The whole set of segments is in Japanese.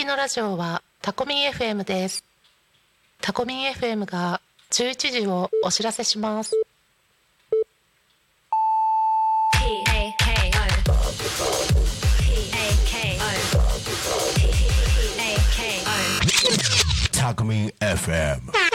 きのラジオはタコミン FM ですタコミン FM が11時をお知らせします Talkme FM.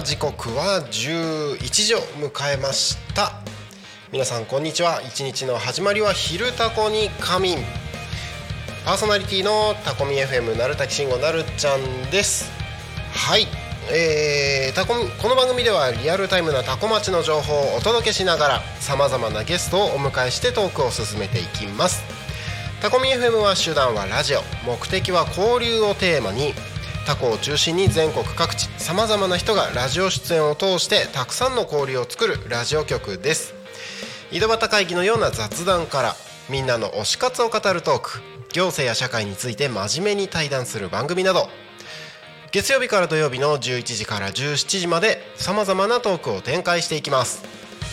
あ時刻は11時を迎えました。皆さんこんにちは。一日の始まりは昼タコに仮眠。パーソナリティのタコミ FM なるたきしんごなるちゃんです。はい。えー、タコこの番組ではリアルタイムなタコ町の情報をお届けしながらさまざまなゲストをお迎えしてトークを進めていきます。タコミ FM は手段はラジオ。目的は交流をテーマに。タコを中心に全国各地さまざまな人がラジオ出演を通してたくさんの交流を作るラジオ局です。井戸端会議のような雑談からみんなの推し活を語るトーク行政や社会について真面目に対談する番組など月曜日から土曜日の11時から17時までさまざまなトークを展開していきます。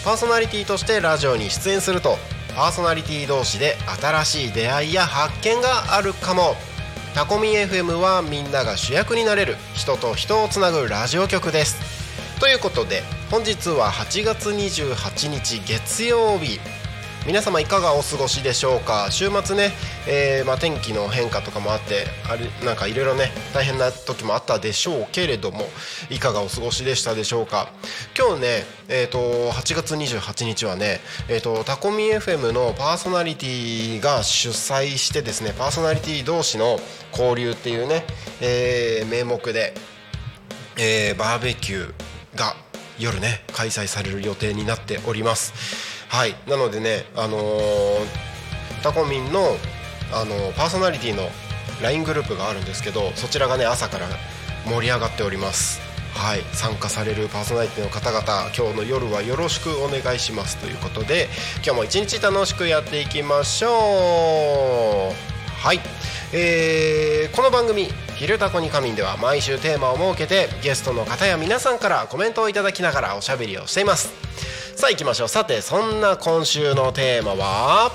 パーソナリティとしてラジオに出演するとパーソナリティ同士で新しい出会いや発見があるかも。タコミ FM はみんなが主役になれる人と人をつなぐラジオ局です。ということで本日は8月28日月曜日。皆様いかがお過ごしでしょうか？週末ね、えーまあ、天気の変化とかもあってあれなんかいろいろね大変な時もあったでしょうけれどもいかがお過ごしでしたでしょうか？今日ね、えー、と8月28日はね、えー、とタコミ FM のパーソナリティが主催してですねパーソナリティ同士の交流っていうね、えー名目で、えーバーベキューが夜ね開催される予定になっております。はい。なのでねあのータコミンの、あのーパーソナリティの LINE グループがあるんですけどそちらがね朝から盛り上がっております。はい。参加されるパーソナリティの方々今日の夜はよろしくお願いします。ということで今日も一日楽しくやっていきましょう。はい。えーこの番組「昼タコに仮眠」では毎週テーマを設けてゲストの方や皆さんからコメントをいただきながらおしゃべりをしています。さあ行きましょう。さてそんな今週のテーマは？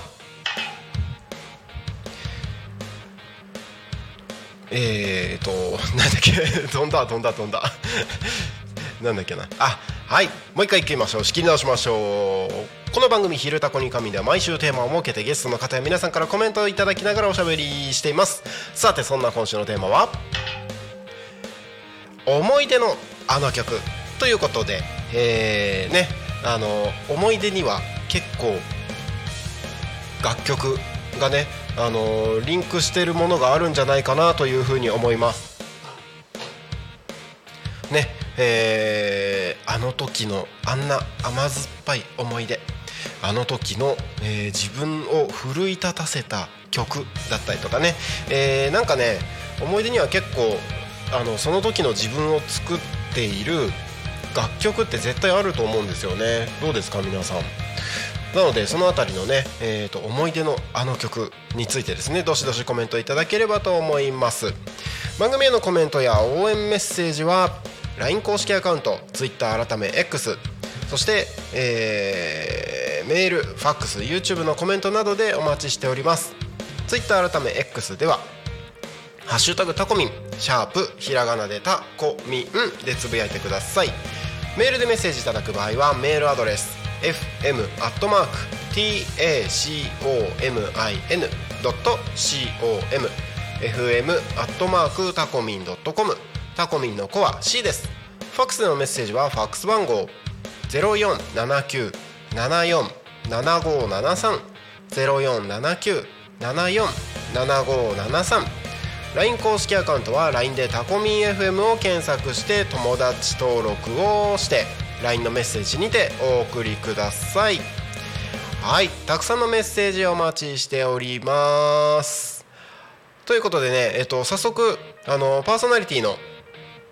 えーとなんだっけ？飛んだ飛んだ飛んだ。なんだっけな？あはい。もう一回いきましょう。仕切り直しましょう。この番組「昼タコに神」では毎週テーマを設けてゲストの方や皆さんからコメントをいただきながらおしゃべりしています。さてそんな今週のテーマは？思い出のあの曲ということで、えーね。あの思い出には結構楽曲がねあのリンクしてるものがあるんじゃないかなというふうに思います。ねえーあの時のあんな甘酸っぱい思い出。あの時の、えー自分を奮い立たせた曲だったりとかね、えーなんかね思い出には結構あのその時の自分を作っている楽曲って絶対あると思うんですよね。どうですか皆さん？なのでそのあたりのね、えー、と思い出のあの曲についてですねどしどしコメントいただければと思います。番組へのコメントや応援メッセージは LINE 公式アカウント Twitter 改め X そして、えーメールファックス YouTube のコメントなどでお待ちしております。Twitter 改め X ではハッシュタグタコミンシャープひらがなでタコミンでつぶやいてください。メールでメッセージいただく場合はメールアドレス fm アットマーク tacomin.com fm アットマークタコミン .com タコミンの子は C です。ファックスでのメッセージはファックス番号0479747573 0479747573 LINE 公式アカウントは LINE でタコミン FM を検索して友達登録をして LINE のメッセージにてお送りください。はい。たくさんのメッセージお待ちしております。ということでね、えっと、早速あのパーソナリティの、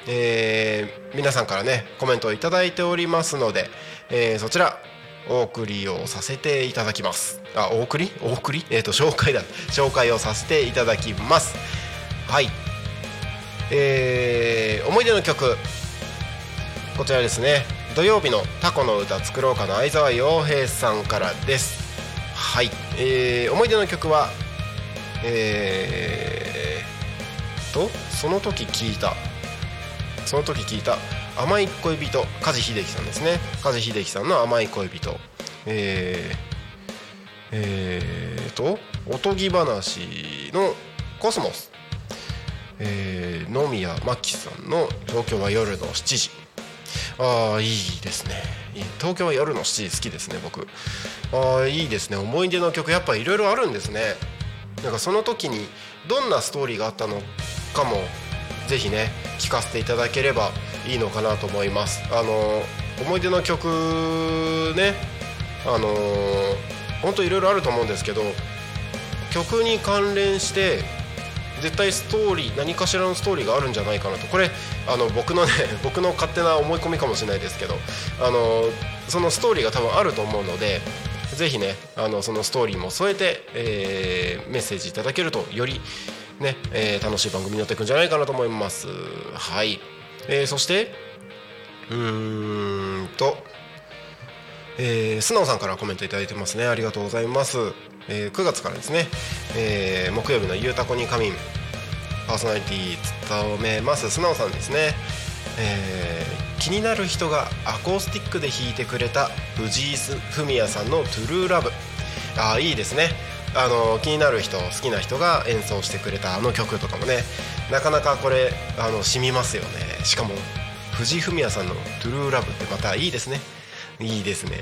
えー皆さんからねコメントをいいておりますので、えーそちらお送りをさせていただきます。あお送り？お送り？えっ、と紹介だ。紹介をさせていただきます。はい。えー思い出の曲。こちらですね。土曜日のタコの歌作ろうかの相沢洋平さんからです。はい、えー思い出の曲はえー、とその時聞いた。その時聞いた甘い恋人梶秀樹さんですね。梶秀樹さんの甘い恋人。えー、えー、とおとぎ話のコスモス。え、野宮真紀さんの「東京は夜の7時」ああいいですね。東京は夜の7時好きですね僕。ああいいですね。思い出の曲やっぱいろいろあるんですね。なんかその時にどんなストーリーがあったのかもぜひね聞かせていただければいいのかなと思います。あの思い出の曲ねあの本当いろいろあると思うんですけど曲に関連して絶対ストーリー何かしらのストーリーがあるんじゃないかなと。これあの僕のね 僕の勝手な思い込みかもしれないですけどあのそのストーリーが多分あると思うのでぜひねあのそのストーリーも添えて、えーメッセージいただけるとよりね、えー楽しい番組になっていくんじゃないかなと思います。はい、えーそしてうーん。えー、素直さんからコメントいただいてますね。ありがとうございます、えー9月からですね、えー木曜日の「ゆうたこに仮眠」パーソナリティ務めます。素直さんですね、えー気になる人がアコースティックで弾いてくれた藤井フミヤさんの「トゥルーラブ」あーいいですね。あの気になる人好きな人が演奏してくれたあの曲とかもね。なかなかこれあの染みますよね。しかも藤井フミヤさんの「トゥルーラブ」ってまたいいですね。いいですね。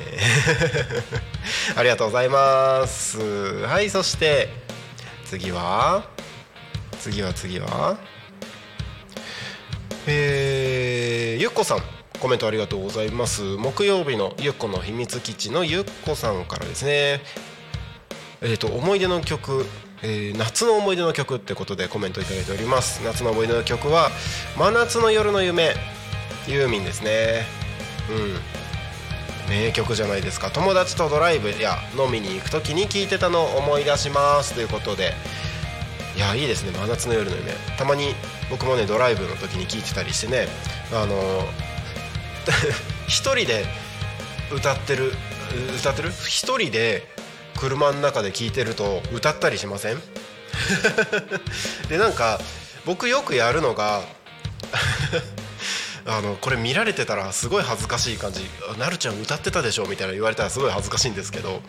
ありがとうございます。はいそして次は次は次は。えーゆっこさんコメントありがとうございます。木曜日のゆっこの秘密基地のゆっこさんからですね。えー、と思い出の曲、えー夏の思い出の曲ってことでコメントいただいております。夏の思い出の曲は「真夏の夜の夢」ユーミンですね。うん。名曲じゃないですか。友達とドライブや飲みに行く時に聴いてたのを思い出します。ということで。いやいいですね。真夏の夜の夢。たまに僕もねドライブの時に聴いてたりしてね。あの 一人で歌ってる歌ってる？一人で車の中で聴いてると歌ったりしません？でなんか僕よくやるのがあのこれ見られてたらすごい恥ずかしい感じ「なるちゃん歌ってたでしょ」みたいな言われたらすごい恥ずかしいんですけど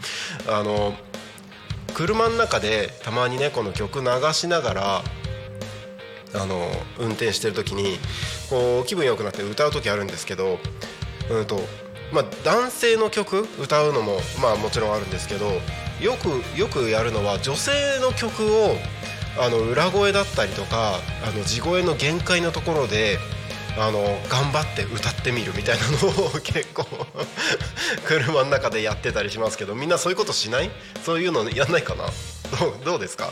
あの車の中でたまにねこの曲流しながらあの運転してる時にこう気分良くなって歌う時あるんですけど、うんとまあ、男性の曲歌うのも、まあ、もちろんあるんですけどよくよくやるのは女性の曲をあの裏声だったりとかあの地声の限界のところであの頑張って歌ってみるみたいなのを結構車の中でやってたりしますけどみんなそういうことしない？そういうのやんないかな？どうですか？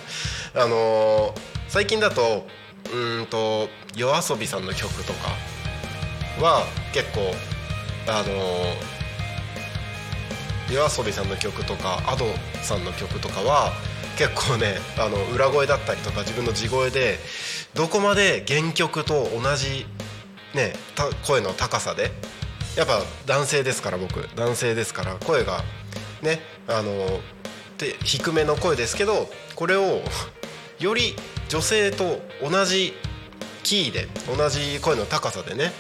あの最近だとうんと夜遊びさんの曲とかは結構あの夜遊びさんの曲とか Ado さんの曲とかは結構ねあの裏声だったりとか自分の地声でどこまで原曲と同じ、ね、声の高さで。やっぱ男性ですから僕。男性ですから声がねあので低めの声ですけどこれをより女性と同じキーで同じ声の高さでね、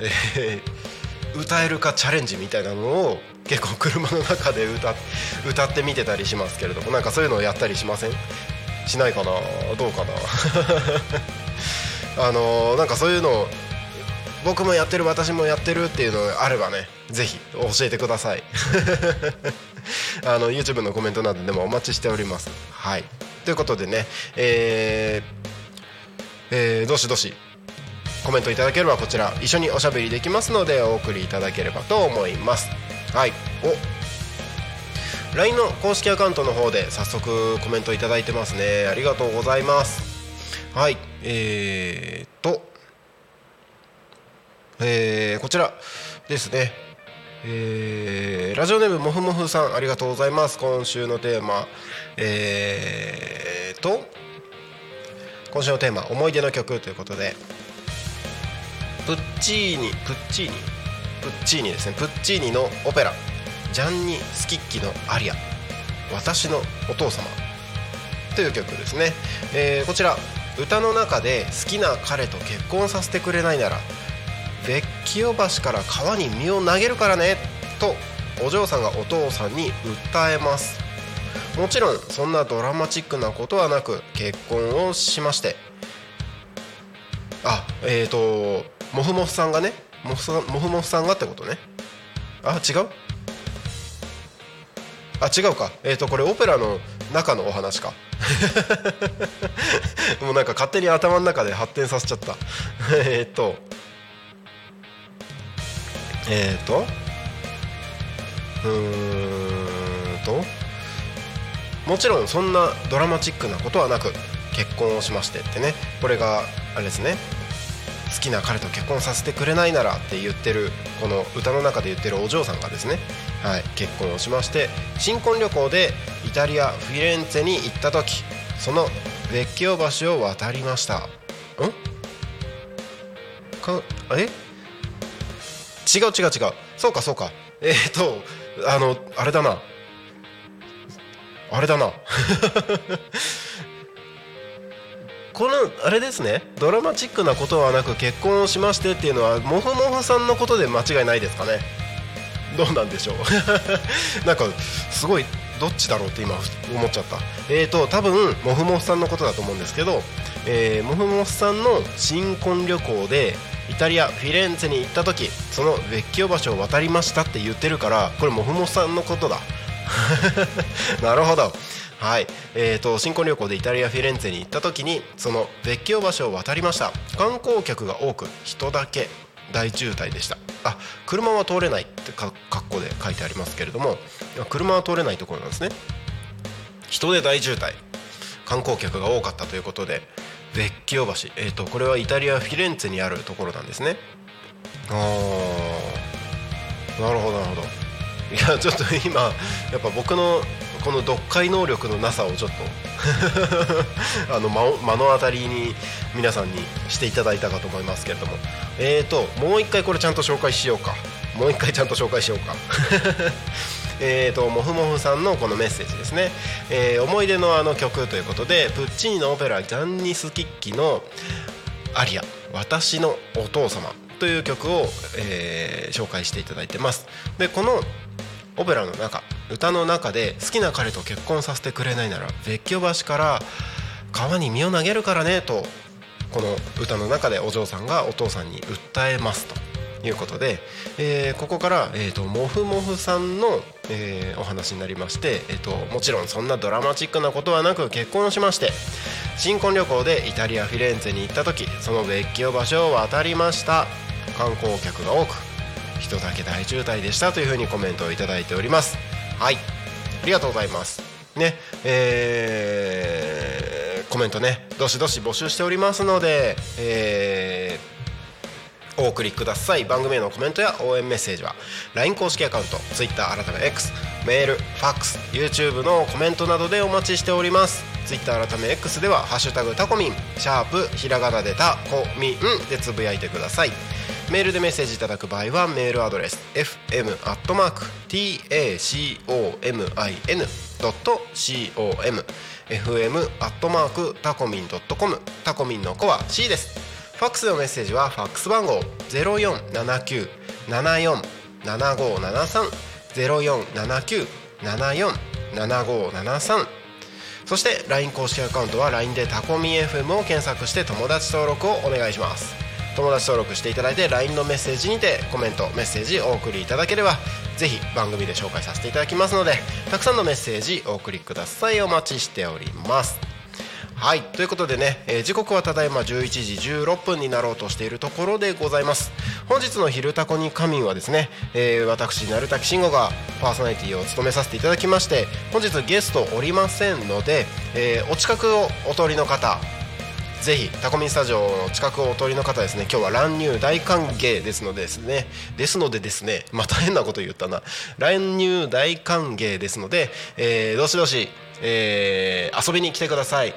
えー歌えるかチャレンジみたいなのを結構車の中で歌歌ってみてたりしますけれどもなんかそういうのをやったりしません？しないかな？どうかな？あのーなんかそういうの僕もやってる私もやってるっていうのがあればねぜひ教えてください。あの YouTube のコメントなどでもお待ちしております。はい。ということでねえーえーどしどしコメントいただければこちら一緒におしゃべりできますのでお送りいただければと思います。はい。お。LINE の公式アカウントの方で早速コメントいただいてますね。ありがとうございます。はい。えー、っと。えーこちらですね。えーラジオネームもふもふさんありがとうございます。今週のテーマえー、と今週のテーマ「思い出の曲」ということでプッチーニプッチーニ？プッチーニですね。プッチーニのオペラ「ジャンニ・スキッキのアリア。私のお父様」という曲ですね、えーこちら。歌の中で好きな彼と結婚させてくれないならベッキオ橋から川に身を投げるからねとお嬢さんがお父さんに訴えます。もちろんそんなドラマチックなことはなく結婚をしまして。あえっ、ー、とモフモフさんがねモフモフモフさんがってことね。あ違う？あ違うか。えっ、ー、とこれオペラの中のお話か。もうなんか勝手に頭の中で発展させちゃった。えっとえっ、ー、とうーんともちろんそんなドラマチックなことはなく結婚をしましてってねこれがあれですね好きな彼と結婚させてくれないならって言ってるこの歌の中で言ってるお嬢さんがですね、はい、結婚をしまして新婚旅行でイタリアフィレンツェに行った時そのベッキオ橋を渡りました。ん？かえ？違う違う違う。そうかそうか。えっ、ー、とあのあれだな。あれだな。このあれですね。ドラマチックなことはなく結婚をしましてっていうのはモフモフさんのことで間違いないですかね。どうなんでしょう。なんかすごいどっちだろうって今思っちゃった。えーと多分モフモフさんのことだと思うんですけど、えー、モフモフさんの新婚旅行でイタリアフィレンツェに行った時そのベッキオ橋を渡りましたって言ってるからこれモフモフさんのことだ。なるほど。はい。えーと、新婚旅行でイタリア・フィレンツェに行った時にそのベッキオ橋を渡りました。観光客が多く人だけ大渋滞でした。あ車は通れないってか格好で書いてありますけれども車は通れないところなんですね。人で大渋滞。観光客が多かったということでベッキオ橋、えーと、これはイタリア・フィレンツェにあるところなんですね。あー。なるほどなるほど。いやちょっと今やっぱ僕のこの読解能力のなさをちょっと あの目の当たりに皆さんにしていただいたかと思いますけれども。えーともう一回これちゃんと紹介しようか。もう一回ちゃんと紹介しようか。えーともふもふさんのこのメッセージですね、えー、思い出のあの曲ということでプッチーニのオペラ「ジャンニス・キッキ」の「アリア私のお父様」という曲を、えー、紹介していただいてます。でこのオペラの中歌の中で好きな彼と結婚させてくれないなら別居橋から川に身を投げるからねとこの歌の中でお嬢さんがお父さんに訴えますと。いうことで、えー、ここから、えーと、モフモフさんの、えー、お話になりまして、えーと、もちろんそんなドラマチックなことはなく結婚しまして新婚旅行でイタリア・フィレンツェに行った時その別居場所を渡りました。観光客が多く人だけ大渋滞でしたというふうにコメントを頂いております。はい。ありがとうございます。ね。えー、コメントねどしどし募集しておりますので、えー、お送りください。番組へのコメントや応援メッセージは LINE 公式アカウント Twitter 改め X メールファックス YouTube のコメントなどでお待ちしております。Twitter 改め X では「ハッシュタグタコミン」シャープひらがなでタコミンでつぶやいてください。メールでメッセージいただく場合はメールアドレス fm.tacomin.com fm アットマークタコミンドットコム。タコミンの子は C です。ファックスのメッセージはファックス番号ゼロ四七九七四七五七三ゼロ四七九七四七五七三。そして LINE 公式アカウントは LINE でタコミ FM を検索して友達登録をお願いします。友達登録していただいて LINE のメッセージにてコメントメッセージお送りいただければぜひ番組で紹介させていただきますのでたくさんのメッセージお送りください。お待ちしております。はい。ということでね、えー時刻はただいま11時16分になろうとしているところでございます。本日の「昼タコに仮眠」はですね、えー私鳴滝慎吾がパーソナリティを務めさせていただきまして本日ゲストおりませんので、えーお近くをお通りの方ぜひタコミンスタジオの近くをお通りの方ですね今日は乱入大歓迎ですのでですねですのでですねまた変なこと言ったな。乱入大歓迎ですので、えーどしどし、えー遊びに来てください。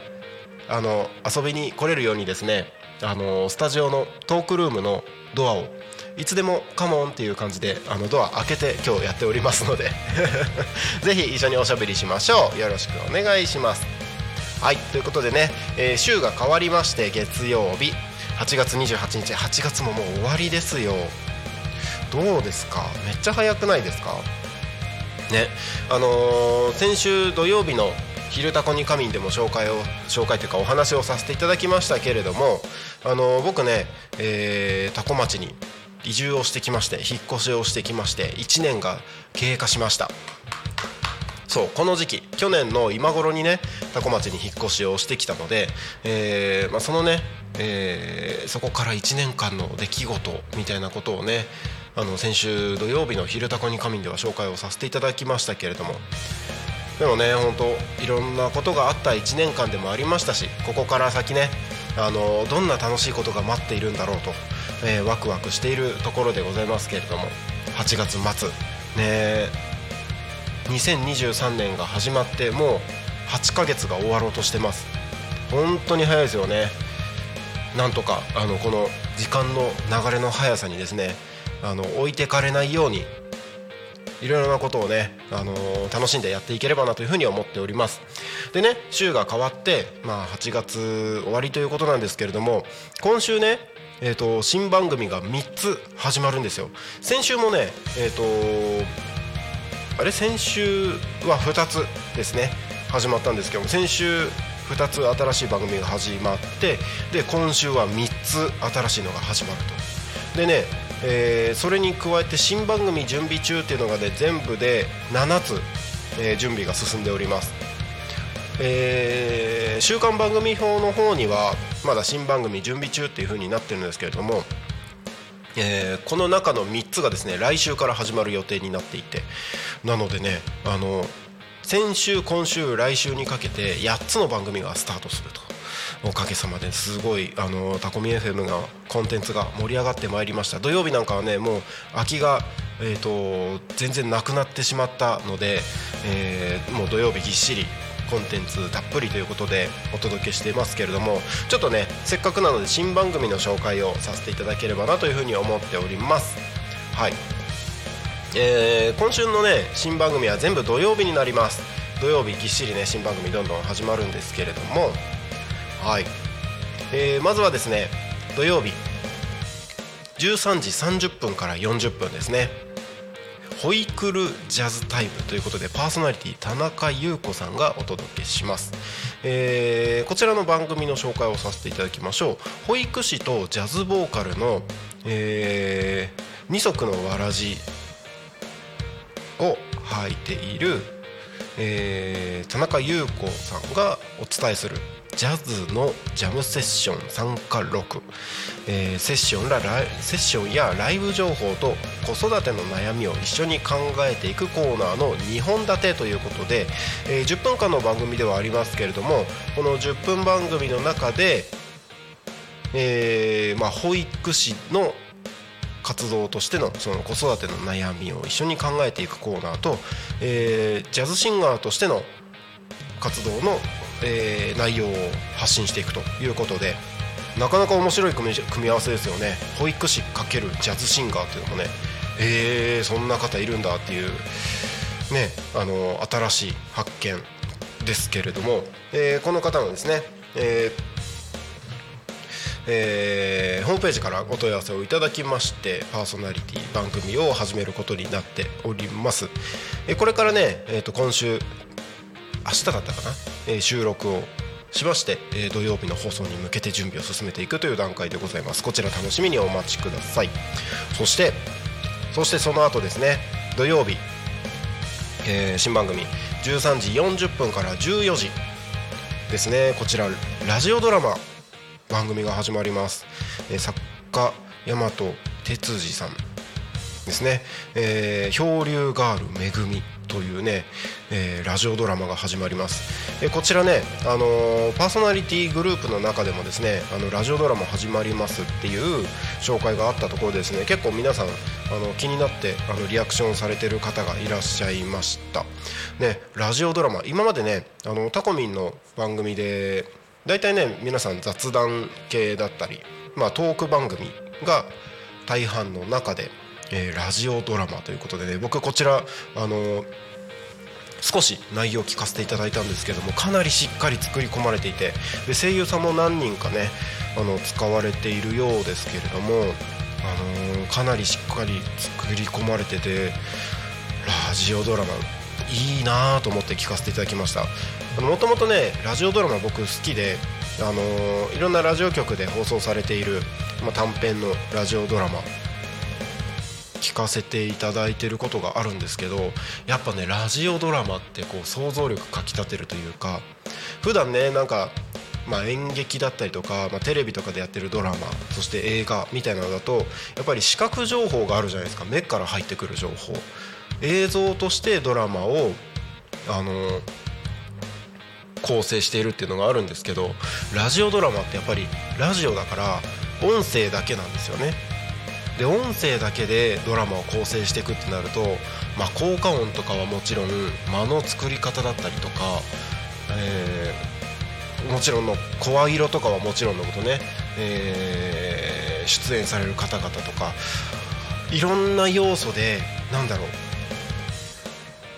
あの遊びに来れるようにですねあのスタジオのトークルームのドアをいつでもカモンっていう感じであのドア開けて今日やっておりますので ぜひ一緒におしゃべりしましょう。よろしくお願いします。はいということでね、えー週が変わりまして月曜日。8月28日。8月ももう終わりですよ。どうですか？めっちゃ早くないですか？ねあのー先週土曜日の「昼タコに仮眠」でも紹介を紹介というかお話をさせていただきましたけれども、あの僕ね、えー、タコ町に移住をしてきまして引っ越しをしてきまして1年が経過しました。そうこの時期去年の今頃にね多古町に引っ越しをしてきたので、えーまあ、そのね、えーそこから1年間の出来事みたいなことをねあの先週土曜日の「昼タコに仮眠」では紹介をさせていただきましたけれどもでもね本当いろんなことがあった1年間でもありましたしここから先ねあのどんな楽しいことが待っているんだろうと、えーワクワクしているところでございますけれども8月末ね2023年が始まってもう8ヶ月が終わろうとしてます。本当に早いですよね。なんとかあのこの時間の流れの速さにですねあの置いてかれないようにいろいろなことをね、あのー楽しんでやっていければなというふうに思っております。でね週が変わって、まあ、8月終わりということなんですけれども今週ね、えー、と新番組が3つ始まるんですよ。先週もねえっ、とあれ？先週は2つですね始まったんですけども先週2つ新しい番組が始まってで今週は3つ新しいのが始まると。でね、えーそれに加えて新番組準備中っていうのがね全部で7つ、えー準備が進んでおります。えー週刊番組表の方にはまだ新番組準備中っていう風になってるんですけれどもえこの中の3つがですね来週から始まる予定になっていてなのでねあの先週今週来週にかけて8つの番組がスタートすると。おかげさまですごいあのタコミ FM がコンテンツが盛り上がってまいりました。土曜日なんかはねもう空きが、えー、と全然なくなってしまったので、えーもう土曜日ぎっしりコンテンツたっぷりということでお届けしていますけれどもちょっとねせっかくなので新番組の紹介をさせていただければなというふうに思っております。はい。えー今週のね新番組は全部土曜日になります。土曜日ぎっしりね新番組どんどん始まるんですけれどもはい、えーまずはですね土曜日。13時30分から40分ですね。ホイクルジャズタイムということでパーソナリティ田中優子さんがお届けします、えーこちらの番組の紹介をさせていただきましょう。保育士とジャズボーカルの、えー二足のわらじを履いている、えー田中優子さんがお伝えするジャズのジャムセッション参加録、えーセッションらラセッションやライブ情報と子育ての悩みを一緒に考えていくコーナーの2本立てということで、えー10分間の番組ではありますけれどもこの10分番組の中で、えーまあ、保育士の活動としてのその子育ての悩みを一緒に考えていくコーナーと、えージャズシンガーとしての活動の、えー内容を発信していくということでなかなか面白い組み組み合わせですよね。保育士×ジャズシンガーっていうのもねえー、そんな方いるんだっていうねあの新しい発見ですけれども、えー、この方のですね、えーえー、ホームページからお問い合わせをいただきましてパーソナリティ番組を始めることになっております、えー、これからね、えー、と今週明日だったかな、えー、収録をしまして、えー、土曜日の放送に向けて準備を進めていくという段階でございます。こちら楽しみにお待ちください。そしてそしてその後ですね土曜日、えー、新番組13時40分から14時ですね。こちらラジオドラマ番組が始まります、えー、作家大和哲司さんですね、えー、漂流ガールめぐみ。というね、えー、ラジオドラマが始まります、えー、こちらね、あのー、パーソナリティグループの中でもですねあのラジオドラマ始まりますっていう紹介があったところですね。結構皆さんあの気になってあのリアクションされてる方がいらっしゃいました。ねラジオドラマ今までねあのタコミンの番組で大体ね皆さん雑談系だったり、まあ、トーク番組が大半の中でえー、ラジオドラマということでね僕こちらあの少し内容を聞かせていただいたんですけどもかなりしっかり作り込まれていてで声優さんも何人かねあの使われているようですけれども、あのー、かなりしっかり作り込まれててラジオドラマいいなと思って聞かせていただきました。もともとねラジオドラマ僕好きで、あのー、いろんなラジオ局で放送されている、まあ、短編のラジオドラマ聞かせていただいてることがあるんですけどやっぱねラジオドラマってこう想像力かきたてるというか普段ねなんかまあ、演劇だったりとか、まあ、テレビとかでやってるドラマそして映画みたいなのだとやっぱり視覚情報があるじゃないですか。目から入ってくる情報。映像としてドラマをあの構成しているっていうのがあるんですけどラジオドラマってやっぱりラジオだから音声だけなんですよね。で音声だけでドラマを構成していくってなると、まあ、効果音とかはもちろん間の作り方だったりとか、えー、もちろんの声色とかはもちろんのことね、えー、出演される方々とかいろんな要素でなんだろう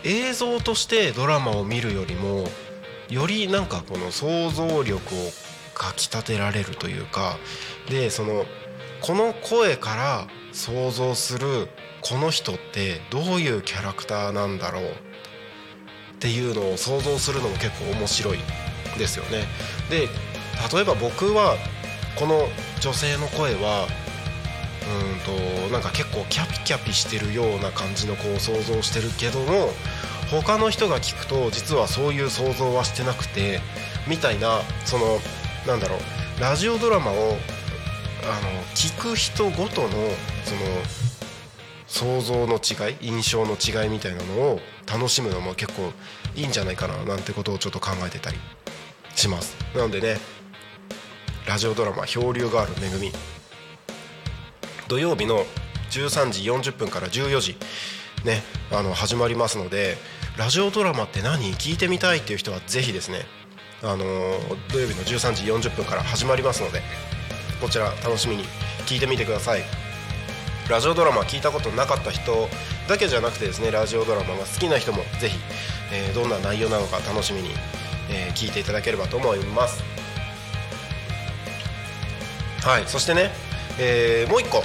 映像としてドラマを見るよりもよりなんかこの想像力をかきたてられるというかでそのこの声から想像するこの人ってどういうキャラクターなんだろうっていうのを想像するのも結構面白いですよね。で例えば僕はこの女性の声はうんとなんか結構キャピキャピしてるような感じの子を想像してるけども他の人が聞くと実はそういう想像はしてなくてみたいなそのなんだろうラジオドラマをあの聞く人ごとのその想像の違い印象の違いみたいなのを楽しむのも結構いいんじゃないかななんてことをちょっと考えてたりします。なのでねラジオドラマ「漂流ガールめぐみ」土曜日の13時40分から14時ねあの始まりますのでラジオドラマって何？聞いてみたいっていう人はぜひですねあの土曜日の13時40分から始まりますのでこちら楽しみに聞いてみてください。ラジオドラマ聞いたことなかった人だけじゃなくてですねラジオドラマが好きな人もぜひ、えー、どんな内容なのか楽しみに、えー、聞いていただければと思います。はいそしてね、えー、もう一個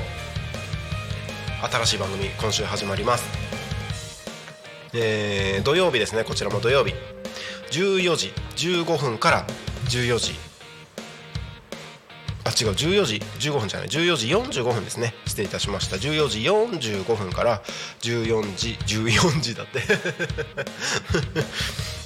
新しい番組今週始まります、えー、土曜日ですねこちらも土曜日。14時15分から14時違う14時15分じゃない14時45分ですね。失礼いたしました。14時45分から14時14時だって。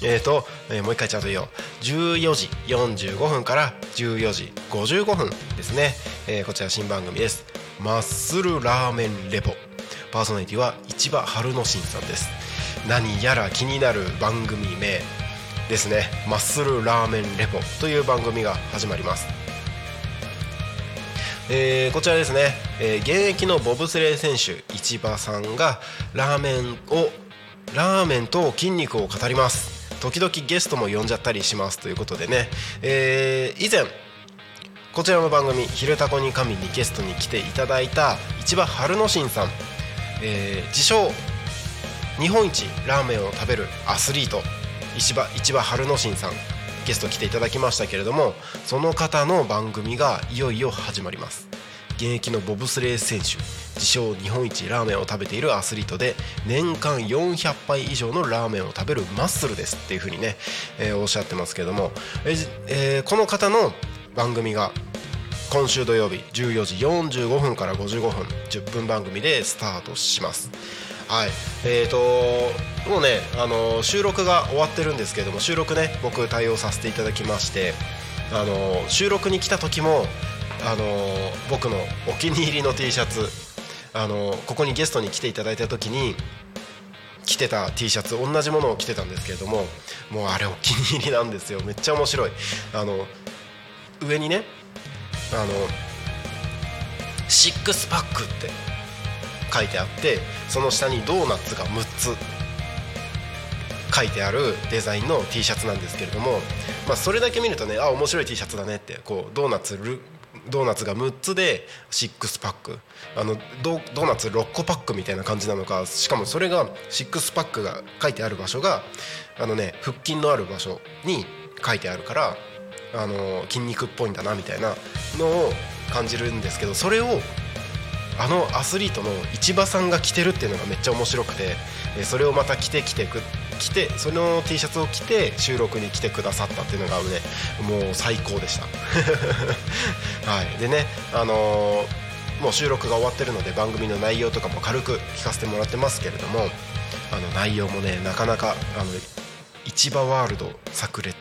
えっと、えー、もう一回ちゃんと言おう。14時45分から14時55分ですね、えー、こちら新番組です。マッスルラーメンレポ。パーソナリティは市場春之進さんです。何やら気になる番組名ですね。マッスルラーメンレポという番組が始まります。えー、こちらですね、えー、現役のボブスレー選手市場さんがラーメンをラーメンと筋肉を語ります。時々ゲストも呼んじゃったりしますということでね、えー、以前こちらの番組「昼タコに神」にゲストに来ていただいた市場春之進さん、えー自称日本一ラーメンを食べるアスリート市場市場春之進さん。ゲスト来ていただきましたけれどもその方の番組がいよいよ始まります。現役のボブスレー選手自称日本一ラーメンを食べているアスリートで年間400杯以上のラーメンを食べるマッスルです。っていうふうにね、えーおっしゃってますけれども、ええーこの方の番組が今週土曜日14時45分から55分10分番組でスタートします。はい。えーともうねあの収録が終わってるんですけれども収録ね僕対応させていただきましてあの収録に来た時もあの僕のお気に入りの T シャツあのここにゲストに来ていただいた時に着てた T シャツ同じものを着てたんですけれどももうあれお気に入りなんですよ。めっちゃ面白い。あの上にねあのシックスパックって書いてあってその下にドーナツが6つ書いてあるデザインの T シャツなんですけれども、まあ、それだけ見るとねあ面白い T シャツだねってこうドーナツドーナツが6つで6パック。あのドドーナツ6個パックみたいな感じなのかしかもそれが6パックが書いてある場所があのね腹筋のある場所に書いてあるからあの筋肉っぽいんだなみたいなのを感じるんですけどそれをあのアスリートの市場さんが着てるっていうのがめっちゃ面白くてそれをまた着てきてく着てその T シャツを着て収録に来てくださったっていうのがねもう最高でした。はい。でねあのーもう収録が終わってるので番組の内容とかも軽く聞かせてもらってますけれどもあの内容もねなかなかあの市場ワールド炸裂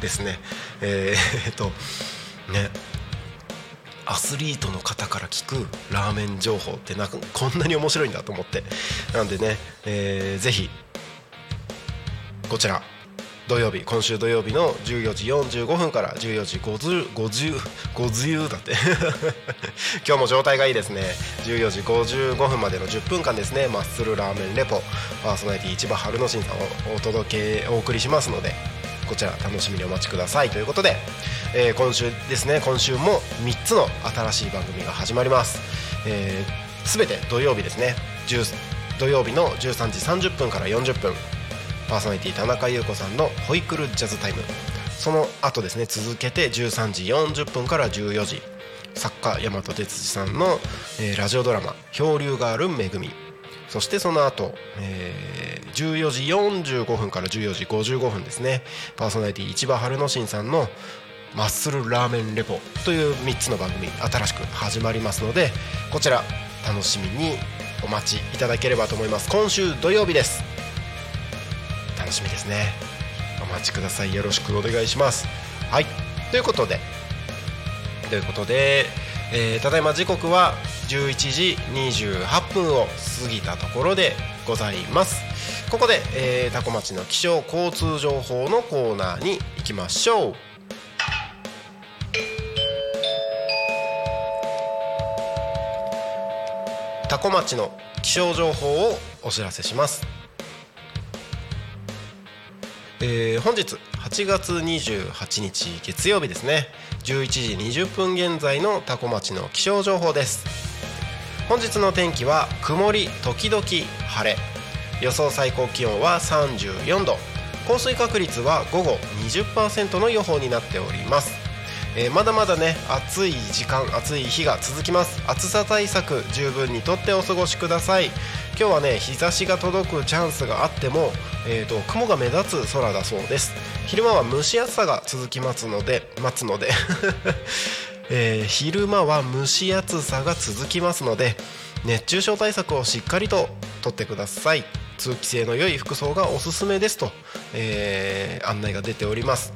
ですね。えーっとね。アスリートの方から聞くラーメン情報ってなんかこんなに面白いんだと思って。なんでね、えーぜひこちら土曜日今週土曜日の14時45分から14時50 50 50だって。今日も状態がいいですね。14時55分までの10分間ですね。マッスルラーメンレポパーソナリティ市場春之進さんをお届けお送りしますので。こちら楽しみにお待ちください。ということで、えー今週ですね今週も3つの新しい番組が始まります、えー、全て土曜日ですね。10土曜日の13時30分から40分パーソナリティ田中優子さんの「ホイクルジャズタイム」その後ですね続けて13時40分から14時作家大和哲司さんの、えーラジオドラマ「漂流がある恵み」そしてその後、えー14時45分から14時55分ですね。パーソナリティ市場春之進さんの「マッスルラーメンレポ」という3つの番組新しく始まりますのでこちら楽しみにお待ちいただければと思います。今週土曜日です。楽しみですね。お待ちください。よろしくお願いします。はい。ということで。ということで、えーただいま時刻は11時28分を過ぎたところでございます。ここで、えー、タコ町の気象交通情報のコーナーに行きましょう。タコ町の気象情報をお知らせします。えー本日8月28日月曜日ですね。11時20分現在のタコ町の気象情報です。本日の天気は曇り時々晴れ。予想最高気温は34度。降水確率は午後20%の予報になっております。えーまだまだね暑い時間暑い日が続きます。暑さ対策十分にとってお過ごしください。今日はね日差しが届くチャンスがあっても、えー、と雲が目立つ空だそうです。昼間は蒸し暑さが続きますので待つので、えー昼間は蒸し暑さが続きますので熱中症対策をしっかりととってください。通気性の良い服装がおすすめですと、えー案内が出ております。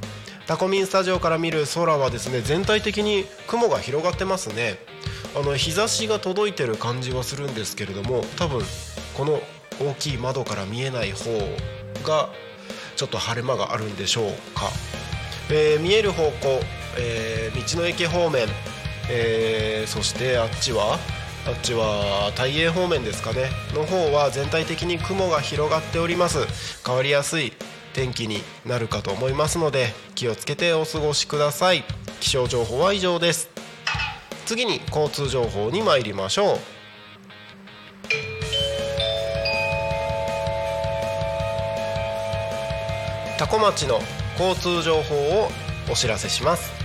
タコミンスタジオから見る空はですね全体的に雲が広がってますね。あの日差しが届いてる感じはするんですけれども多分この大きい窓から見えない方がちょっと晴れ間があるんでしょうか、えー見える方向、えー道の駅方面、えーそしてあっちはあっちは大英方面ですかね。の方は全体的に雲が広がっております。変わりやすい天気になるかと思いますので気をつけてお過ごしください。気象情報は以上です。次に交通情報に参りましょう。多古町の交通情報をお知らせします。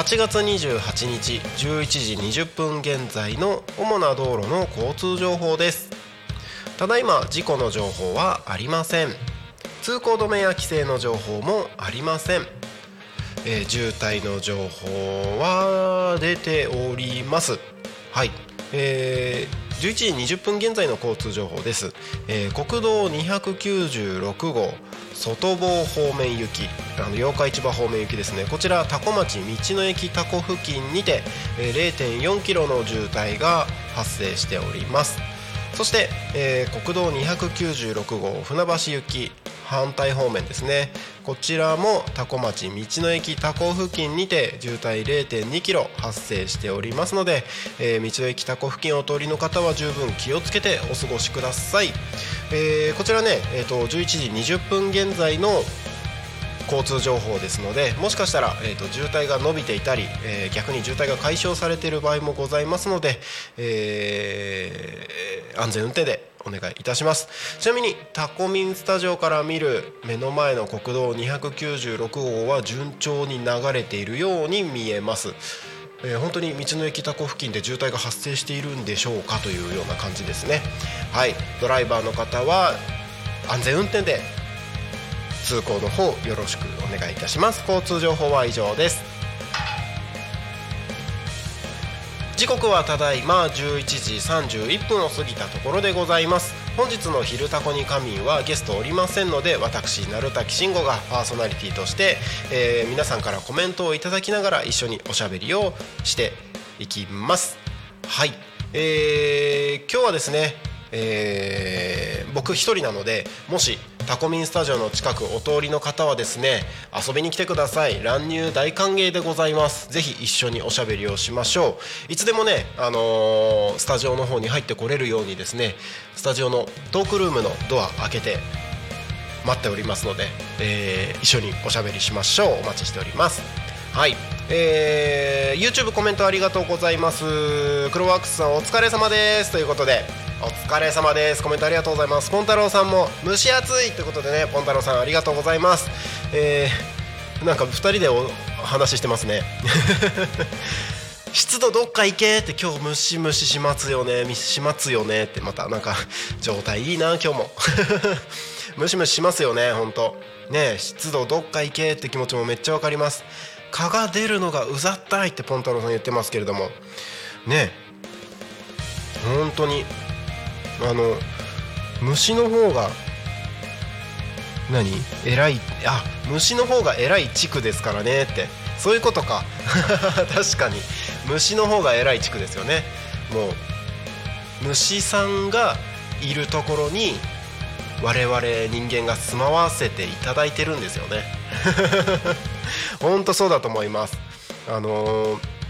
8月28日11時20分現在の主な道路の交通情報です。ただいま事故の情報はありません。通行止めや規制の情報もありません、えー渋滞の情報は出ております。はい、えー11時20分現在の交通情報です、えー国道296号外房方面行きあの八日市場方面行きですね。こちら多古町道の駅多古付近にて、えー0.4キロの渋滞が発生しております。そして、えー国道296号船橋行き反対方面ですね。こちらも多古町道の駅多古付近にて渋滞0.2キロ発生しておりますので、えー道の駅多古付近お通りの方は十分気をつけてお過ごしください、えーこちらね、えー、と11時20分現在の交通情報ですのでもしかしたら、えー、と渋滞が伸びていたり、えー逆に渋滞が解消されている場合もございますので、えー安全運転でお願いいたします。ちなみにタコミンスタジオから見る目の前の国道296号は順調に流れているように見えます。えー本当に道の駅タコ付近で渋滞が発生しているんでしょうかというような感じですね。はい。ドライバーの方は安全運転で通行の方よろしくお願いいたします。交通情報は以上です。時刻はただいま11時31分を過ぎたところでございます。本日の「昼タコに仮眠」はゲストおりませんので私鳴滝慎吾がパーソナリティとして、えー皆さんからコメントをいただきながら一緒におしゃべりをしていきます。はい。えー今日はですねえー僕一人なのでもしタコミンスタジオの近くお通りの方はですね遊びに来てください。乱入大歓迎でございます。ぜひ一緒におしゃべりをしましょう。いつでもね、あのースタジオの方に入ってこれるようにですねスタジオのトークルームのドア開けて待っておりますので、えー一緒におしゃべりしましょう。お待ちしております。はい。えー YouTube コメントありがとうございます。クロワークスさんお疲れ様です。ということでお疲れ様です。コメントありがとうございます。ポンタロウさんも蒸し暑い。ということでねポンタロウさんありがとうございます。えーなんか2人でお話してますね。湿度どっか行けって今日ムシムシしますよね。しますよね。ってまたなんか状態いいな今日も。ムシムシしますよね本当ね湿度どっか行けって気持ちもめっちゃわかります。蚊が出るのがうざったいってポンタロウさん言ってますけれども。ね本当にあの虫の方が何？偉いあ虫の方が偉い地区ですからねって。そういうことか。確かに。虫の方が偉い地区ですよね。もう虫さんがいるところに我々人間が住まわせていただいてるんですよね。本当そうだと思います。あのー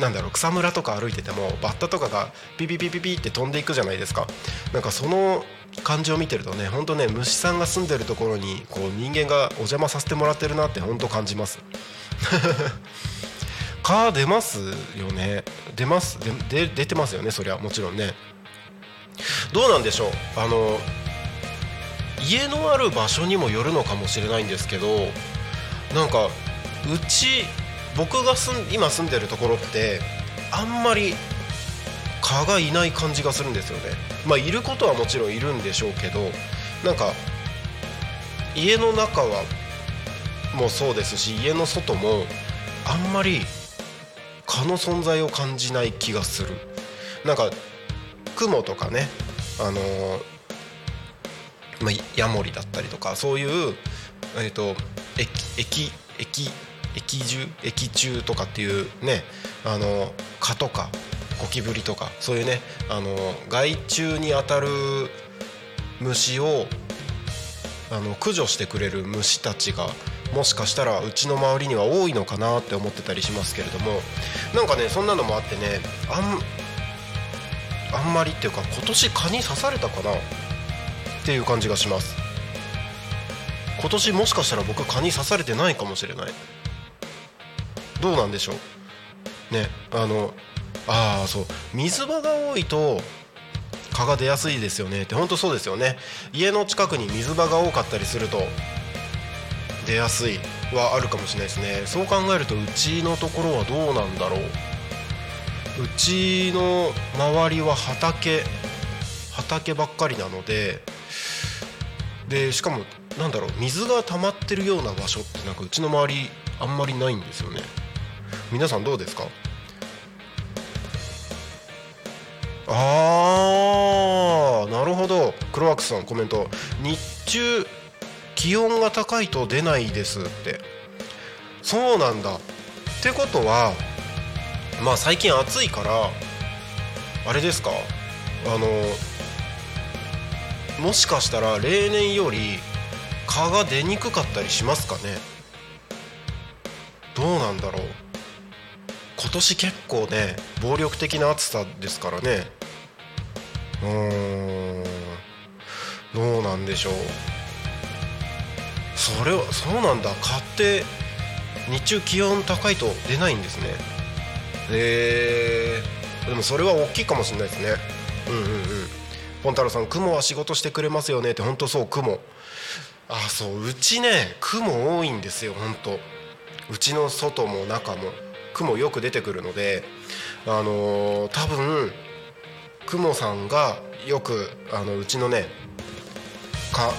なんだろう草むらとか歩いててもバッタとかがピピピピピって飛んでいくじゃないですか。なんかその感じを見てるとね本当ね虫さんが住んでるところにこう人間がお邪魔させてもらってるなって本当感じます。蚊出ますよね。出ます。でで出てますよねそりゃ。もちろんね。どうなんでしょう。あの家のある場所にもよるのかもしれないんですけどなんかうち僕が住ん今住んでるところってあんまり蚊がいない感じがするんですよね。まあいることはもちろんいるんでしょうけどなんか家の中はもうそうですし家の外もあんまり蚊の存在を感じない気がする。なんか雲とかねあのーまあ、ヤモリだったりとかそういう、えー、と液液液液中液中とかっていうねあの蚊とかゴキブリとかそういうねあの害虫に当たる虫をあの駆除してくれる虫たちがもしかしたらうちの周りには多いのかなって思ってたりしますけれどもなんかねそんなのもあってねあんあんまりっていうか今年蚊に刺されたかなっていう感じがします。今年もしかしたら僕蚊に刺されてないかもしれない。どうなんでしょう？ねあのああそう。水場が多いと蚊が出やすいですよね。って本当そうですよね。家の近くに水場が多かったりすると出やすいはあるかもしれないですね。そう考えるとうちのところはどうなんだろう。うちの周りは畑畑ばっかりなのででしかもなんだろう水が溜まってるような場所ってなんかうちの周りあんまりないんですよね。皆さんどうですか？あーなるほど。クロワックスさんコメント。日中気温が高いと出ないですって。そうなんだ。ってことはまあ最近暑いからあれですか？あのもしかしたら例年より蚊が出にくかったりしますかね？どうなんだろう？今年結構ね暴力的な暑さですからね。うーん。どうなんでしょう？それはそうなんだ。蚊って日中気温高いと出ないんですね。へえでもそれは大きいかもしれないですね。うんうんうん。ポンタロさん雲は仕事してくれますよねって本当そう雲。あそううちね雲多いんですよ本当。うちの外も中も。雲よく出てくるのであのー多分雲さんがよくあのうちのね蚊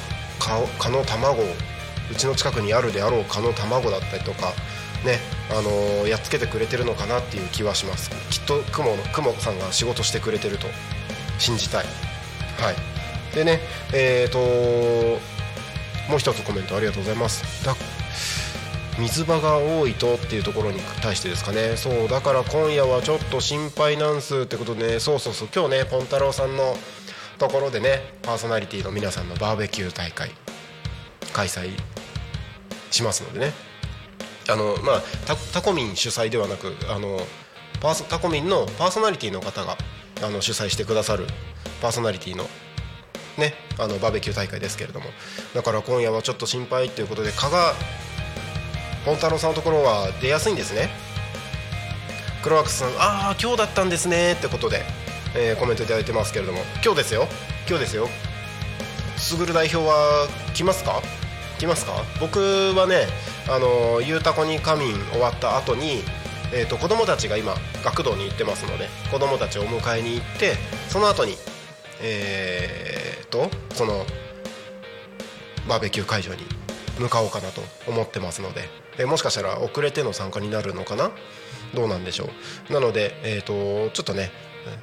蚊の卵うちの近くにあるであろう蚊の卵だったりとかねあのーやっつけてくれてるのかなっていう気はします。きっと雲の雲さんが仕事してくれてると信じたい。はい。でねえっ、ともう一つコメントありがとうございます。だ水場が多いとっていうところに対してですかね。そうだから今夜はちょっと心配なんすってことでね。そうそうそう。今日ねポンタロウさんのところでねパーソナリティの皆さんのバーベキュー大会開催しますのでね。あのまあタタコミン主催ではなくあのパーソタコミンのパーソナリティの方があの主催してくださるパーソナリティのねあのバーベキュー大会ですけれども。だから今夜はちょっと心配ということで蚊がポンタロウさんのところは出やすいんですね。クロワックスさんああ今日だったんですねってことで、えーコメントいただいてますけれども。今日ですよ。今日ですよ。すぐる代表は来ますか？来ますか？僕はねあのゆうたこに仮眠終わった後にえー、と子供たちが今学童に行ってますので子供たちをお迎えに行ってその後にえー、とそのバーベキュー会場に向かおうかなと思ってますので。でもしかしたら遅れての参加になるのかな？どうなんでしょう？なので、えー、とちょっとね、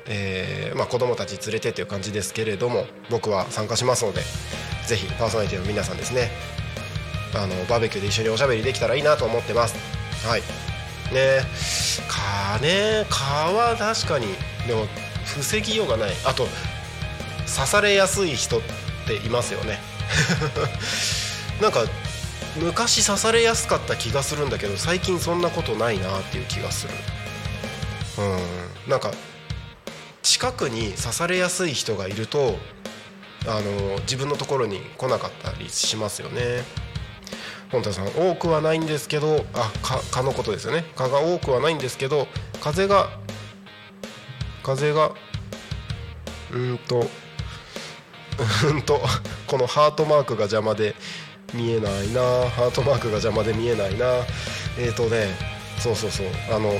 えーまあ、子供たち連れてという感じですけれども僕は参加しますのでぜひパーソナリティの皆さんですねあのバーベキューで一緒におしゃべりできたらいいなと思ってます。はい。ね蚊ね蚊は確かに。でも防ぎようがない。あと刺されやすい人っていますよね。なんか昔刺されやすかった気がするんだけど最近そんなことないなっていう気がする。うん。なんか近くに刺されやすい人がいるとあの自分のところに来なかったりしますよね。本田さん多くはないんですけどあ蚊蚊のことですよね。蚊が多くはないんですけど風が風がうーんとうんとこのハートマークが邪魔で見えないなハートマークが邪魔で見えないな。えーとねそうそうそう。あの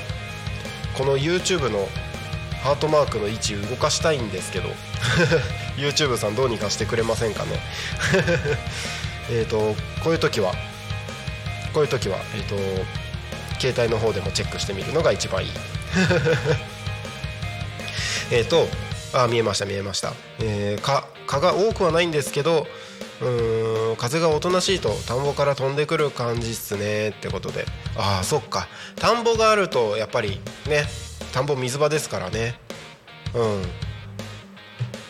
この YouTube のハートマークの位置動かしたいんですけど YouTube さんどうにかしてくれませんかね。えっとこういう時はこういう時はえっ、と携帯の方でもチェックしてみるのが一番いい。えっとあ見えました見えました、えー、蚊蚊が多くはないんですけどうーん風がおとなしいと田んぼから飛んでくる感じっすねってことで。ああそっか。田んぼがあるとやっぱりね田んぼ水場ですからね。うん。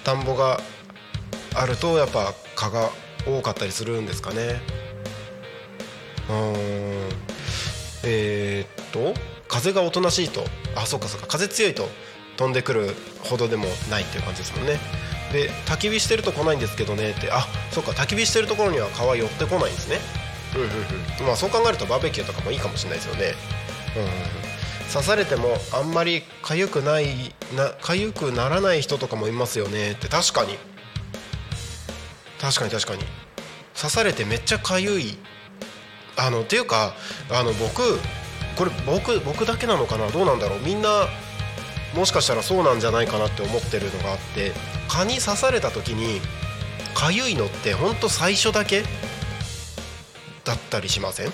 田んぼがあるとやっぱ蚊が多かったりするんですかね。うーん。えーっと風がおとなしいと。あそっかそっか。風強いと飛んでくるほどでもないっていう感じですもんね。で焚き火してると来ないんですけどねってあそっか焚き火してるところには蚊は寄ってこないんですね。うんうんうん。まあそう考えるとバーベキューとかもいいかもしれないですよね。うん刺されてもあんまり痒くないな痒くならない人とかもいますよねって。確かに。確かに確かに。刺されてめっちゃ痒い。あのっていうかあの僕これ僕僕だけなのかな？どうなんだろう？みんなもしかしたらそうなんじゃないかなって思ってるのがあって蚊に刺された時に痒いのってほんと最初だけだったりしません？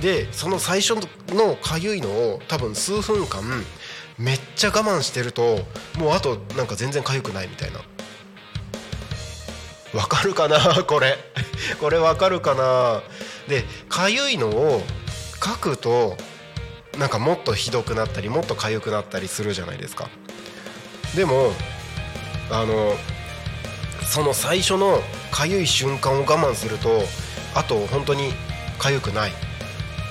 でその最初の痒いのを多分数分間めっちゃ我慢してるともうあとなんか全然痒くないみたいな。わかるかな？これ。これわかるかな？で痒いのを書くとなんかもっとひどくなったりもっと痒くなったりするじゃないですか。でもあのその最初の痒い瞬間を我慢するとあと本当に痒くない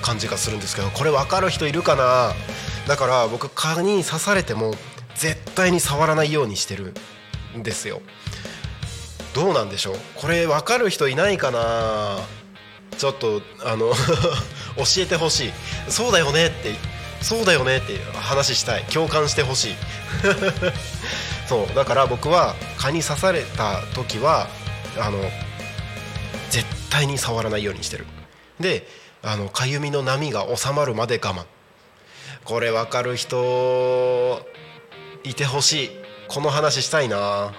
感じがするんですけどこれ分かる人いるかな？だから僕蚊に刺されても絶対に触らないようにしてるんですよ。どうなんでしょう？これ分かる人いないかな？ちょっとあの 教えてほしい。そうだよねってそうだよねって話したい。共感してほしい。そうだから僕は蚊に刺された時はあの絶対に触らないようにしてる。であのかゆみの波が収まるまで我慢。これ分かる人いてほしい。この話したいな。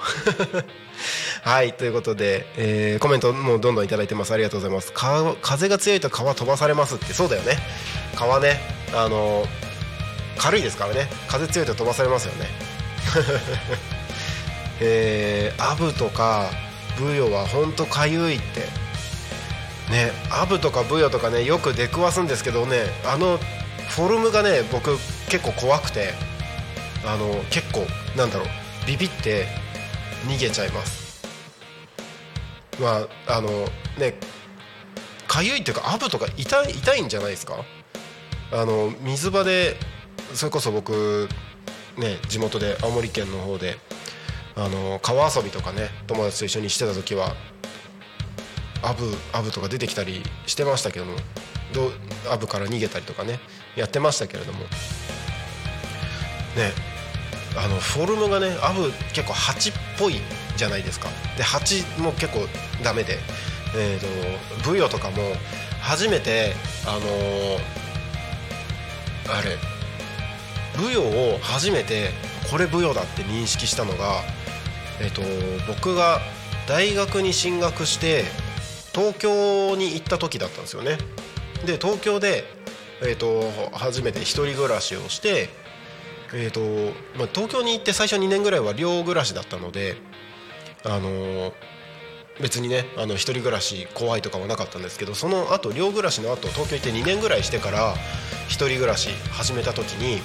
はいということで、えーコメントもどんどんいただいてます。ありがとうございます。風が強いと川飛ばされますってそうだよね。川ねあの軽いですからね。風強いと飛ばされますよね。えー、アブとかブヨはほんとかゆいって。ねアブとかブヨとかねよく出くわすんですけどねあのフォルムがね僕結構怖くてあの結構なんだろうビビって逃げちゃいます。まああのねかゆいっていうかアブとか痛い痛いんじゃないですか？あの水場でそれこそ僕ね地元で青森県の方であの川遊びとかね友達と一緒にしてた時はアブアブとか出てきたりしてましたけどもどアブから逃げたりとかねやってましたけれども。ねあのフォルムがねアブ結構蜂っぽいじゃないですか。で蜂も結構ダメで、えー、とブヨとかも初めてあのーあれブヨを初めてこれブヨだって認識したのが、えー、と僕が大学に進学して東京に行った時だったんですよね。で東京で、えー、と初めて一人暮らしをして、えーとまあ、東京に行って最初2年ぐらいは寮暮らしだったのであの別にねあの一人暮らし怖いとかはなかったんですけどその後寮暮らしの後東京行って2年ぐらいしてから一人暮らし始めた時に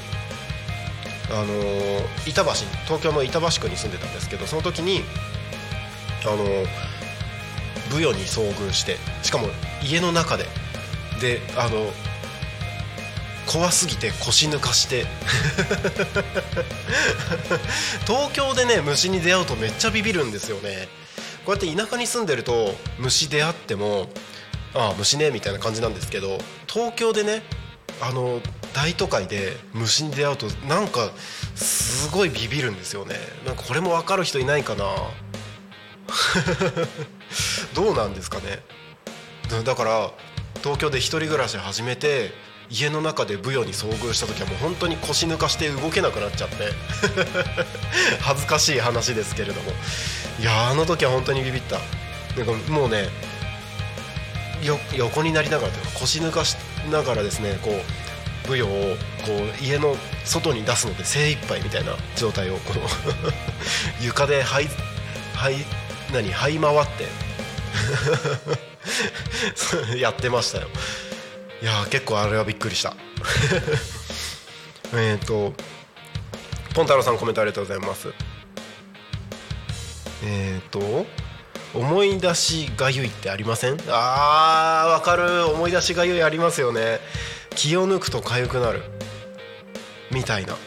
あの板橋東京の板橋区に住んでたんですけどその時にあのーブヨに遭遇してしかも家の中で。であの怖すぎて腰抜かして。東京でね虫に出会うとめっちゃビビるんですよね。こうやって田舎に住んでると虫出会ってもああ虫ねみたいな感じなんですけど東京でねあの大都会で虫に出会うとなんかすごいビビるんですよね。なんかこれも分かる人いないかな。どうなんですかね。だから東京で一人暮らし始めて家の中でブヨに遭遇した時はもう本当に腰抜かして動けなくなっちゃって。恥ずかしい話ですけれども。いやーあの時は本当にビビった。なんかもうね横になりながらというか腰抜かしながらですねこうブヨをこう家の外に出すので精一杯みたいな状態をこの 床で這い這い何這い回って。やってましたよ。いや結構あれはびっくりした。えっとポン太郎さんコメントありがとうございます。えっ、と思い出しがゆいってありません？あーわかる。思い出しがゆいありますよね。気を抜くと痒くなる。みたいな。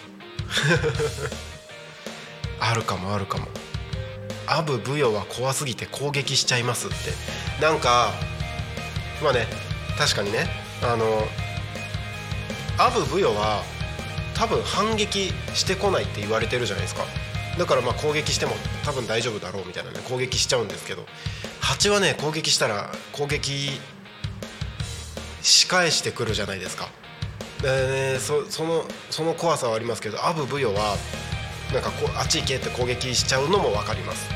あるかもあるかも。アブブヨは怖すぎて攻撃しちゃいますって。なんかまあね確かにね。あのアブブヨは多分反撃してこないって言われてるじゃないですか。だからまあ攻撃しても多分大丈夫だろうみたいなね攻撃しちゃうんですけど。蜂はね攻撃したら攻撃仕返してくるじゃないですか。で、ね、そそのその怖さはありますけどアブブヨはなんかこうあっち行けって攻撃しちゃうのも分かります。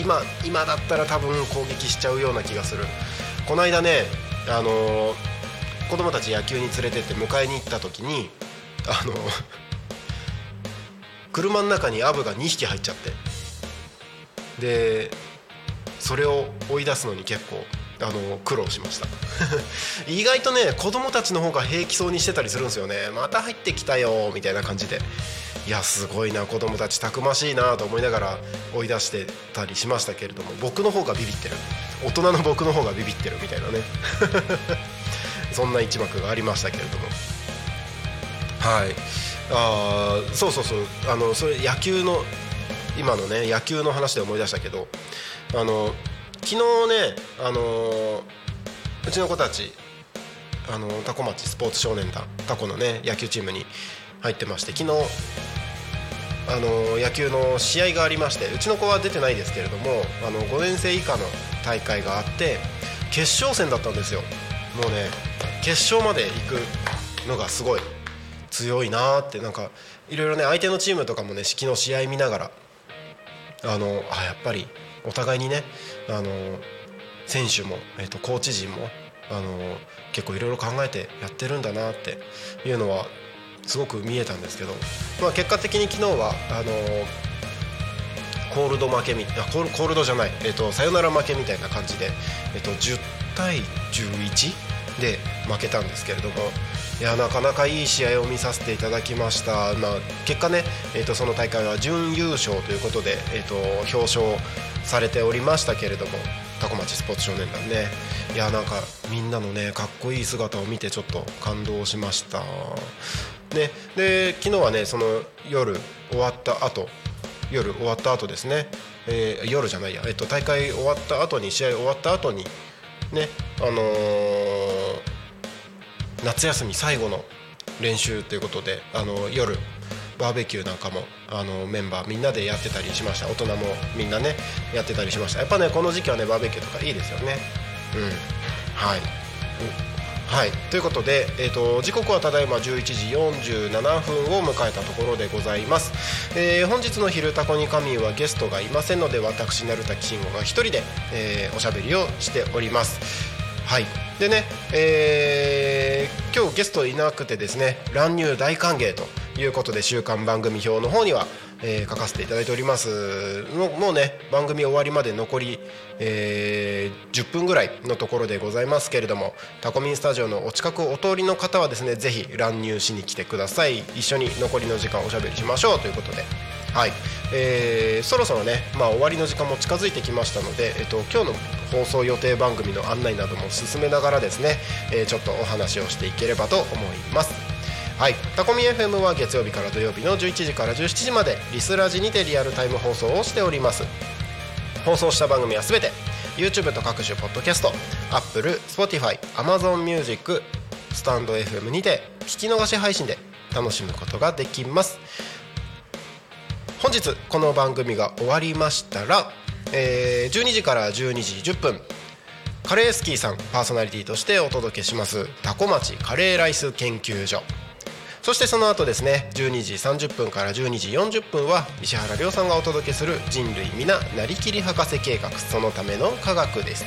今今だったら多分攻撃しちゃうような気がする。この間ねあのー子供たち野球に連れてって迎えに行った時にあの車の中にアブが2匹入っちゃって。でそれを追い出すのに結構あの苦労しました。意外とね子供たちの方が平気そうにしてたりするんですよね。また入ってきたよみたいな感じで。いやすごいな子供たちたくましいなと思いながら追い出してたりしましたけれども僕の方がビビってる。大人の僕の方がビビってるみたいなね。そんな一幕がありましたけれども。はい。あそうそうそう。あのそれ野球の今のね野球の話で思い出したけどあの昨日ねあのうちの子たちあのタコ町スポーツ少年団タコのね野球チームに入ってまして昨日あの野球の試合がありましてうちの子は出てないですけれどもあの5年生以下の大会があって決勝戦だったんですよ。もうね決勝まで行くのがすごい強いなってなんかいろいろね相手のチームとかもね昨日試合見ながらあのあやっぱりお互いにねあの選手も、えっとコーチ陣もあの結構いろいろ考えてやってるんだなっていうのはすごく見えたんですけど、まあ、結果的に昨日はあのコールド負けみあコールコールドじゃない、えっとサヨナラ負けみたいな感じで、えっと10対11で負けたんですけれどもいやなかなかいい試合を見させていただきました、まあ、結果ね、えっとその大会は準優勝ということで、えっと表彰されておりましたけれどもタコ町スポーツ少年団ね。いやなんかみんなのねかっこいい姿を見てちょっと感動しました。ね、で昨日はねその夜終わった後夜終わった後ですね、えー夜じゃないや、えっと、大会終わった後に試合終わった後にねあのー夏休み最後の練習ということであの夜バーベキューなんかもあのメンバーみんなでやってたりしました。大人もみんなねやってたりしました。やっぱねこの時期はねバーベキューとかいいですよね。うん。はい。はい、ということで、えー、と時刻はただいま11時47分を迎えたところでございます、えー本日の「昼タコに仮眠」はゲストがいませんので私成田慎吾が一人で、えーおしゃべりをしております。はい。でね、えー今日ゲストいなくてですね乱入大歓迎ということで週刊番組表の方には、えー書かせていただいております。もうもうね番組終わりまで残り、えー10分ぐらいのところでございますけれどもタコミンスタジオのお近くお通りの方はですねぜひ乱入しに来てください。一緒に残りの時間おしゃべりしましょう。ということで。はい、えーそろそろね、まあ、終わりの時間も近づいてきましたので、えっと、今日の放送予定番組の案内なども進めながらですね、えーちょっとお話をしていければと思います。はい、タコミ FM は月曜日から土曜日の11時から17時までリスラジにてリアルタイム放送をしております。放送した番組はすべて YouTube と各種ポッドキャスト Apple、Spotify、Amazon Music スタンド FM にて聞き逃し配信で楽しむことができます。本日この番組が終わりましたら、えー12時から12時10分カレースキーさんパーソナリティとしてお届けしますタコ町カレーライス研究所。そしてその後ですね12時30分から12時40分は石原亮さんがお届けする人類皆なりきり博士計画そのための科学です、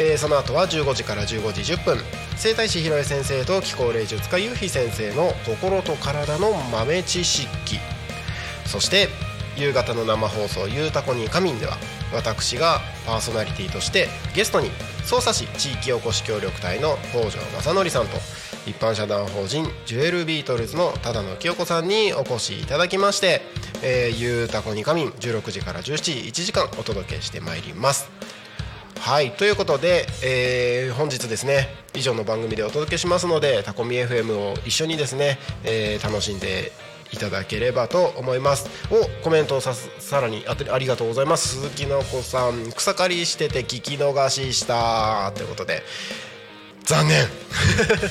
えーその後は15時から15時10分整体師ひろえ先生と気候霊術家ゆうひ先生の心と体の豆知識。そして夕方の生放送「ゆうたこに仮眠」では私がパーソナリティとしてゲストに匝瑳市地域おこし協力隊の北条正則さんと一般社団法人ジュエルビートルズの只野清子さんにお越しいただきまして「えーゆうたこに仮眠」16時から17時1時間お届けしてまいります。はいということで、えー本日ですね以上の番組でお届けしますのでタコミ FM を一緒にですね、えー楽しんでいただければと思います。おコメントをささらにありがとうございます。鈴木直子さん草刈りしてて聞き逃しした。ということで残念。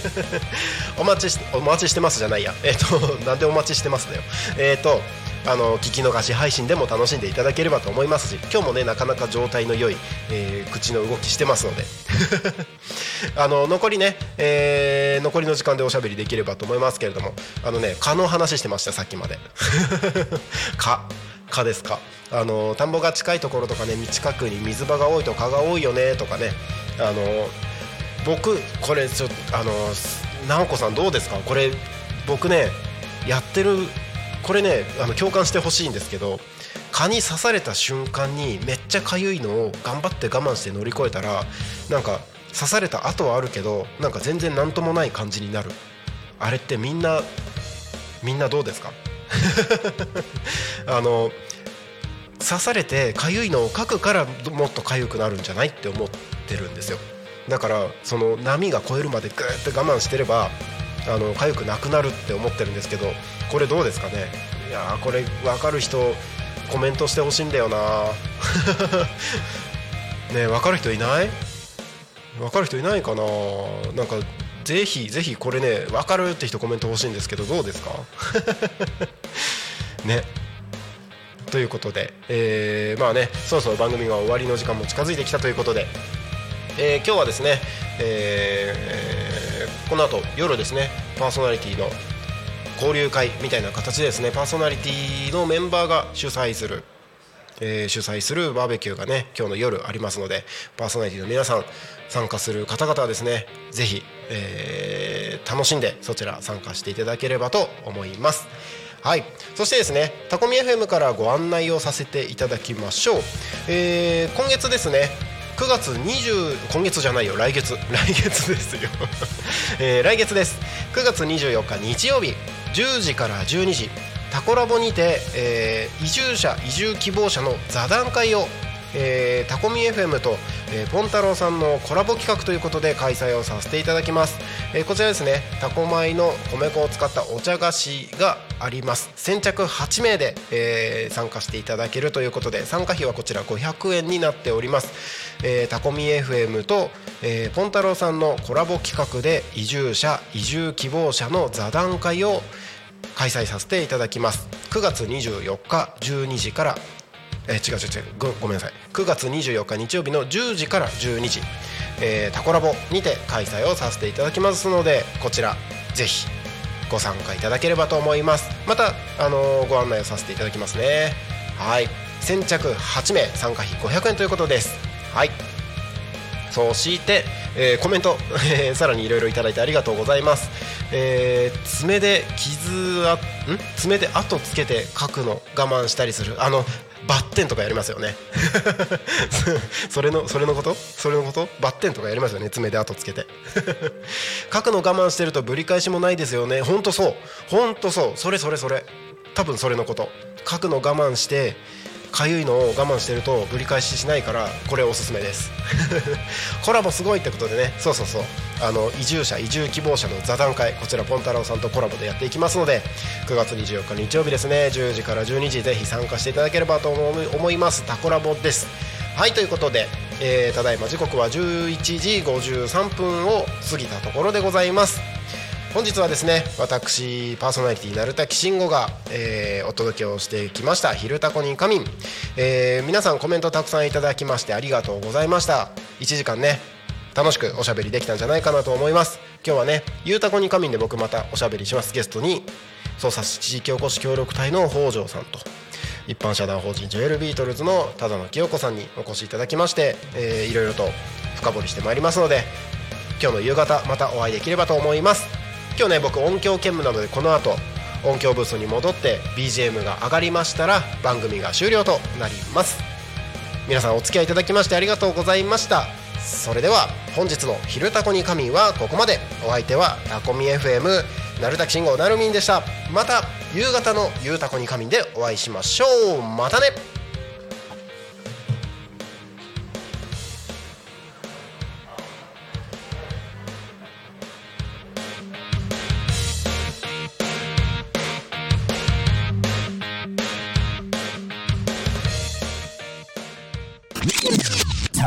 お待ちしお待ちしてますじゃないや。えっ、と なんでお待ちしてますだよ。えっ、とあの聞き逃し配信でも楽しんでいただければと思いますし今日もねなかなか状態の良い、えー口の動きしてますので。あの残りね、えー残りの時間でおしゃべりできればと思いますけれどもあのね蚊の話してましたさっきまで。蚊。蚊ですか。あの田んぼが近いところとかね近くに水場が多いと蚊が多いよねとかね。あの僕これちょっとあの直子さんどうですか？これ僕ねやってるこれねあの共感してほしいんですけど蚊に刺された瞬間にめっちゃ痒いのを頑張って我慢して乗り越えたらなんか刺された後はあるけどなんか全然何ともない感じになる。あれってみんなみんなどうですか？あの刺されて痒いのをかくからもっと痒くなるんじゃない？って思ってるんですよ。だからその波が超えるまでグーッて我慢してればあの痒くなくなるって思ってるんですけどこれどうですかね？いやーこれ分かる人コメントしてほしいんだよな ね分かる人いない？分かる人いないかななんかぜひぜひこれね分かるって人コメント欲しいんですけどどうですか？ね。ということで、えーまあねそろそろ番組が終わりの時間も近づいてきたということで、えー今日はですね、えーこの後夜ですねパーソナリティの交流会みたいな形でですねパーソナリティのメンバーが主催する、えー主催するバーベキューがね今日の夜ありますのでパーソナリティの皆さん参加する方々はですねぜひ、えー楽しんでそちら参加していただければと思います。はい、そしてですねタコミ FM からご案内をさせていただきましょう、えー今月ですね9月20今月じゃないよ来月。来月ですよ、えー来月です。9月24日日曜日10時から12時タコラボにて、えー移住者移住希望者の座談会を、えータコミ FM と、えーポン太郎さんのコラボ企画ということで開催をさせていただきます、えーこちらですねタコ米の米粉を使ったお茶菓子があります。先着8名で、えー参加していただけるということで参加費はこちら500円になっております、えータコミ FM と、えーポン太郎さんのコラボ企画で移住者移住希望者の座談会を開催させていただきます。9月24日12時からえー違う違う違う。ごごめんなさい。9月24日日曜日の10時から12時、えータコラボにて開催をさせていただきますのでこちらぜひご参加いただければと思います。また、あのーご案内をさせていただきますね。はい。先着8名参加費500円ということです。はい。そして、えーコメント、えーさらにいろいろいただいてありがとうございます、えー爪で傷あん？爪で跡つけて書くの我慢したりする。あのバッテンとかやりますよね。それのそれのこと？それのこと？バッテンとかやりますよね。爪で跡つけて。書くの我慢してるとぶり返しもないですよね。ほんとそう。ほんとそう。それそれそれ。多分それのこと。書くの我慢してかゆいのを我慢してるとぶり返ししないからこれおすすめです。コラボすごいってことでね。そうそうそう。あの移住者移住希望者の座談会こちらポンタロウさんとコラボでやっていきますので9月24日日曜日ですね。10時から12時ぜひ参加していただければと思い思います。タコラボです。はいということで、えーただいま時刻は11時53分を過ぎたところでございます。本日はですね私パーソナリティ鳴滝慎吾が、えーお届けをしてきました「昼タコに仮眠」え皆さんコメントたくさんいただきましてありがとうございました。1時間ね楽しくおしゃべりできたんじゃないかなと思います。今日はね「ゆうたこに仮眠」で僕またおしゃべりします。ゲストに捜査地域おこし協力隊の北条さんと一般社団法人ジョエルビートルズの只野清子さんにお越しいただきまして、えーいろいろと深掘りしてまいりますので今日の夕方またお会いできればと思います。今日ね僕音響兼務なのでこの後音響ブースに戻って BGM が上がりましたら番組が終了となります。皆さんお付き合いいただきましてありがとうございました。それでは本日の「昼タコに仮眠」はここまで。お相手はタコミ FM なるたきしんごなるみんでした。また夕方の「ゆうたこに仮眠」でお会いしましょう。またね。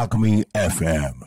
Alchemy FM.